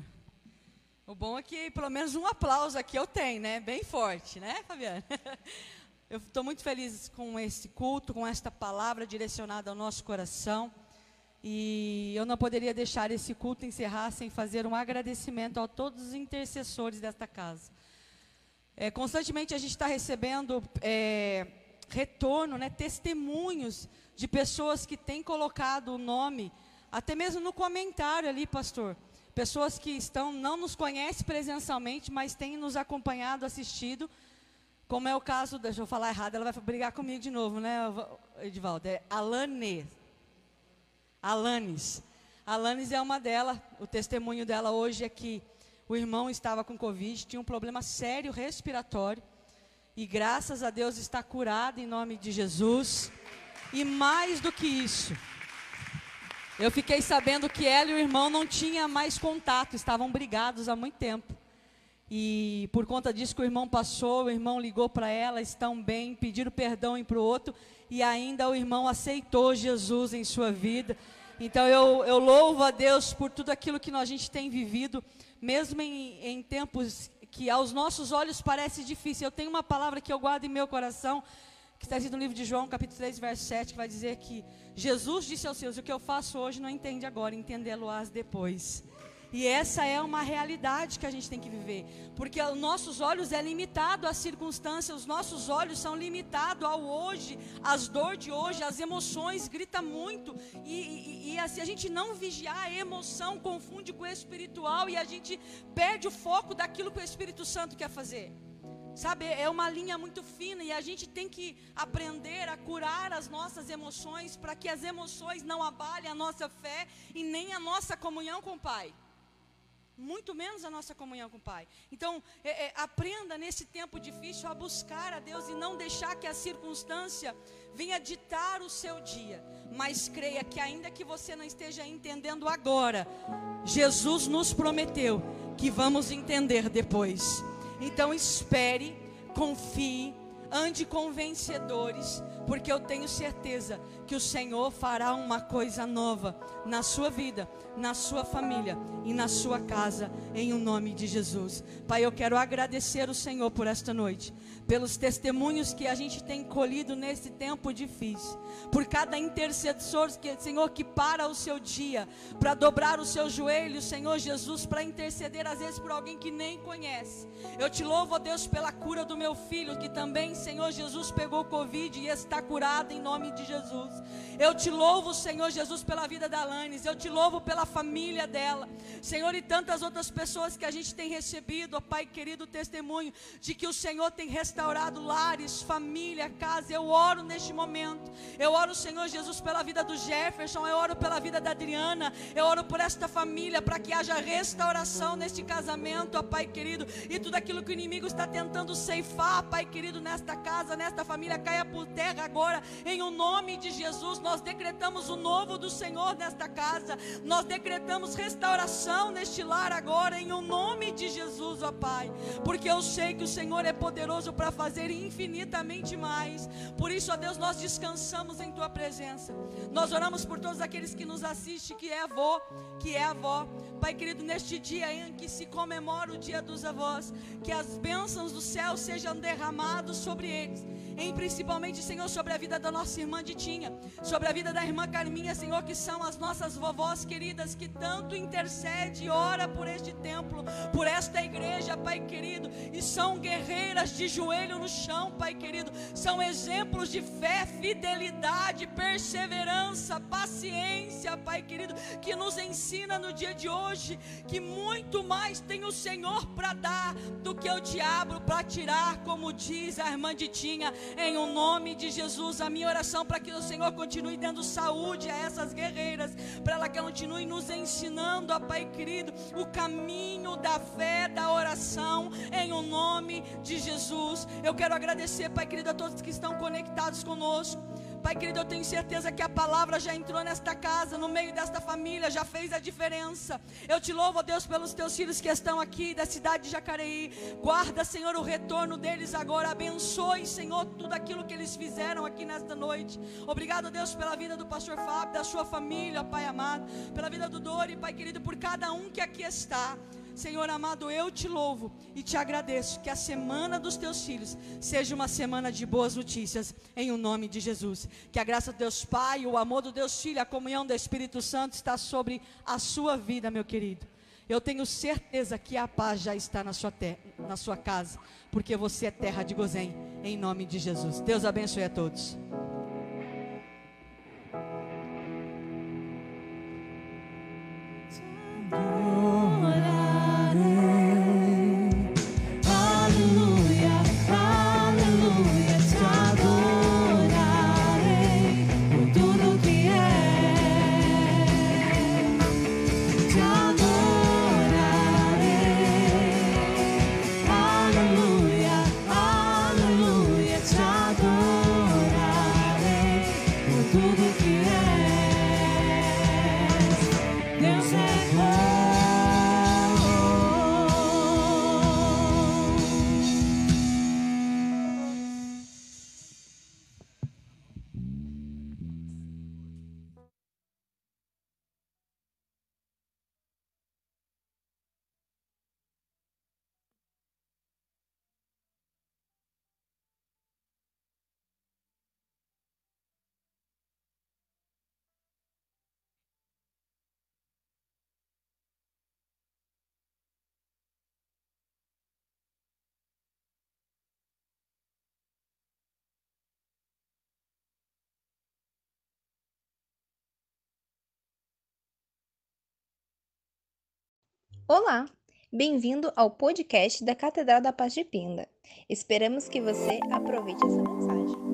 Speaker 3: O bom é que pelo menos um aplauso aqui eu tenho, né? Bem forte, né, Fabiana? *laughs* Eu estou muito feliz com esse culto, com esta palavra direcionada ao nosso coração. E eu não poderia deixar esse culto encerrar sem fazer um agradecimento a todos os intercessores desta casa. É, constantemente a gente está recebendo é, retorno, né, testemunhos de pessoas que têm colocado o nome até mesmo no comentário ali, pastor. Pessoas que estão, não nos conhecem presencialmente, mas têm nos acompanhado, assistido. Como é o caso, deixa eu falar errado, ela vai brigar comigo de novo, né, Edivaldo? É Alane. Alanes. Alanes é uma delas. O testemunho dela hoje é que o irmão estava com Covid, tinha um problema sério respiratório. E graças a Deus está curado em nome de Jesus. E mais do que isso, eu fiquei sabendo que ela e o irmão não tinham mais contato, estavam brigados há muito tempo. E por conta disso que o irmão passou, o irmão ligou para ela, estão bem, pediram perdão um para o outro, e ainda o irmão aceitou Jesus em sua vida. Então eu, eu louvo a Deus por tudo aquilo que a gente tem vivido, mesmo em, em tempos que aos nossos olhos parece difícil. Eu tenho uma palavra que eu guardo em meu coração, que está escrito no livro de João, capítulo 3, verso 7, que vai dizer que Jesus disse aos seus: O que eu faço hoje não entende agora, entendê-lo-ás depois. E essa é uma realidade que a gente tem que viver, porque os nossos olhos é limitado às circunstâncias, os nossos olhos são limitados ao hoje, às dores de hoje, às emoções, grita muito. E, e, e assim, a gente não vigiar a emoção confunde com o espiritual e a gente perde o foco daquilo que o Espírito Santo quer fazer. Sabe, é uma linha muito fina e a gente tem que aprender a curar as nossas emoções para que as emoções não abalem a nossa fé e nem a nossa comunhão com o Pai. Muito menos a nossa comunhão com o Pai. Então, é, é, aprenda nesse tempo difícil a buscar a Deus e não deixar que a circunstância venha ditar o seu dia. Mas creia que, ainda que você não esteja entendendo agora, Jesus nos prometeu que vamos entender depois. Então espere, confie, ande com vencedores, porque eu tenho certeza que o Senhor fará uma coisa nova na sua vida, na sua família e na sua casa, em o um nome de Jesus. Pai, eu quero agradecer o Senhor por esta noite pelos testemunhos que a gente tem colhido nesse tempo difícil, por cada intercessor, que, Senhor, que para o seu dia para dobrar os seus joelhos, Senhor Jesus, para interceder às vezes por alguém que nem conhece. Eu te louvo, Deus, pela cura do meu filho, que também, Senhor Jesus, pegou Covid e está curado em nome de Jesus. Eu te louvo, Senhor Jesus, pela vida da Alanis, eu te louvo pela família dela, Senhor, e tantas outras pessoas que a gente tem recebido, ó Pai querido, testemunho de que o Senhor tem restaurado lares, família, casa. Eu oro neste momento. Eu oro, Senhor Jesus, pela vida do Jefferson. Eu oro pela vida da Adriana. Eu oro por esta família para que haja restauração neste casamento, ó Pai querido. E tudo aquilo que o inimigo está tentando ceifar, Pai querido, nesta casa, nesta família, caia por terra agora, em o nome de Jesus. Nós decretamos o novo do Senhor nesta casa, nós decretamos restauração neste lar agora, em o nome de Jesus, ó Pai, porque eu sei que o Senhor é poderoso para fazer infinitamente mais. Por isso, ó Deus, nós descansamos em Tua presença. Nós oramos por todos aqueles que nos assistem, que é avô, que é avó. Pai querido, neste dia em que se comemora o dia dos avós, que as bênçãos do céu sejam derramadas sobre eles em principalmente, Senhor, sobre a vida da nossa irmã Ditinha, sobre a vida da irmã Carminha, Senhor, que são as nossas vovós queridas, que tanto intercede e ora por este templo, por esta igreja, Pai querido, e são guerreiras de joelho no chão, Pai querido, são exemplos de fé, fidelidade, perseverança, paciência, Pai querido, que nos ensina no dia de hoje que muito mais tem o Senhor para dar do que o diabo para tirar, como diz a irmã Ditinha em o um nome de Jesus. A minha oração para que o Senhor continue dando saúde a essas guerreiras, para ela que continue nos ensinando, ó Pai querido, o caminho da fé, da oração, em o um nome de Jesus. Eu quero agradecer, Pai querido, a todos que estão conectados conosco. Pai querido, eu tenho certeza que a palavra já entrou nesta casa, no meio desta família, já fez a diferença. Eu te louvo, Deus, pelos teus filhos que estão aqui da cidade de Jacareí. Guarda, Senhor, o retorno deles agora. Abençoe, Senhor, tudo aquilo que eles fizeram aqui nesta noite. Obrigado, Deus, pela vida do pastor Fábio, da sua família, Pai amado, pela vida do Dori, Pai querido, por cada um que aqui está. Senhor amado, eu te louvo e te agradeço que a semana dos teus filhos seja uma semana de boas notícias, em o nome de Jesus. Que a graça do Deus Pai, o amor do Deus Filho, a comunhão do Espírito Santo está sobre a sua vida, meu querido. Eu tenho certeza que a paz já está na sua, terra, na sua casa, porque você é terra de Gozém, em nome de Jesus. Deus abençoe a todos.
Speaker 4: Olá, bem-vindo ao podcast da Catedral da Paz de Pinda. Esperamos que você aproveite essa mensagem.